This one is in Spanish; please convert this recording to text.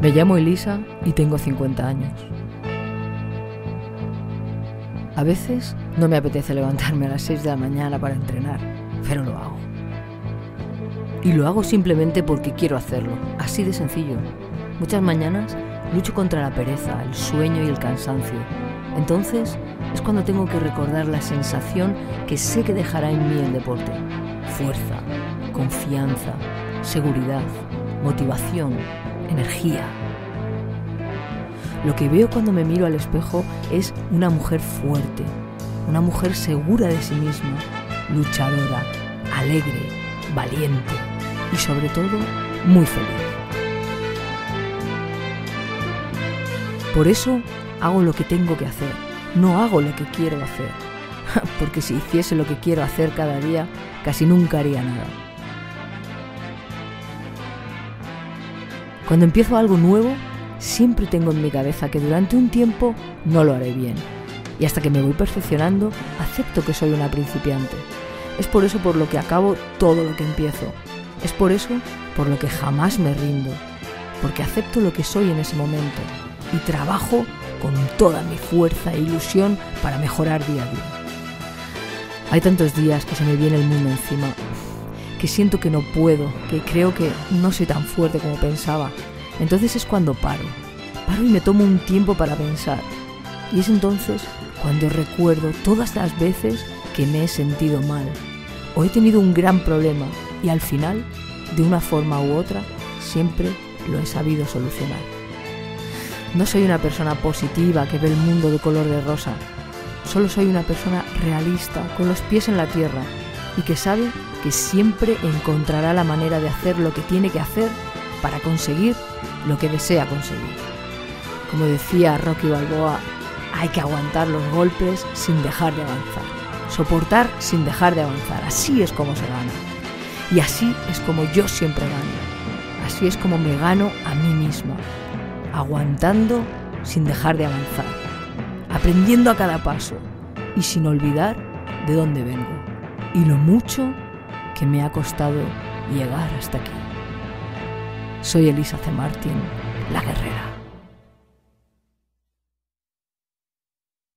Me llamo Elisa y tengo 50 años. A veces no me apetece levantarme a las 6 de la mañana para entrenar, pero lo hago. Y lo hago simplemente porque quiero hacerlo, así de sencillo. Muchas mañanas lucho contra la pereza, el sueño y el cansancio. Entonces es cuando tengo que recordar la sensación que sé que dejará en mí el deporte. Fuerza, confianza, seguridad, motivación, energía. Lo que veo cuando me miro al espejo es una mujer fuerte, una mujer segura de sí misma, luchadora, alegre, valiente y sobre todo muy feliz. Por eso hago lo que tengo que hacer, no hago lo que quiero hacer, porque si hiciese lo que quiero hacer cada día, casi nunca haría nada. Cuando empiezo algo nuevo, siempre tengo en mi cabeza que durante un tiempo no lo haré bien. Y hasta que me voy perfeccionando, acepto que soy una principiante. Es por eso por lo que acabo todo lo que empiezo. Es por eso por lo que jamás me rindo. Porque acepto lo que soy en ese momento y trabajo con toda mi fuerza e ilusión para mejorar día a día. Hay tantos días que se me viene el mundo encima, que siento que no puedo, que creo que no soy tan fuerte como pensaba. Entonces es cuando paro. Paro y me tomo un tiempo para pensar. Y es entonces cuando recuerdo todas las veces que me he sentido mal o he tenido un gran problema y al final, de una forma u otra, siempre lo he sabido solucionar. No soy una persona positiva que ve el mundo de color de rosa. Solo soy una persona realista, con los pies en la tierra y que sabe que siempre encontrará la manera de hacer lo que tiene que hacer para conseguir lo que desea conseguir. Como decía Rocky Balboa, hay que aguantar los golpes sin dejar de avanzar. Soportar sin dejar de avanzar. Así es como se gana. Y así es como yo siempre gano. Así es como me gano a mí misma. Aguantando sin dejar de avanzar. Aprendiendo a cada paso y sin olvidar de dónde vengo. Y lo mucho que me ha costado llegar hasta aquí. Soy Elisa C. Martin, la guerrera.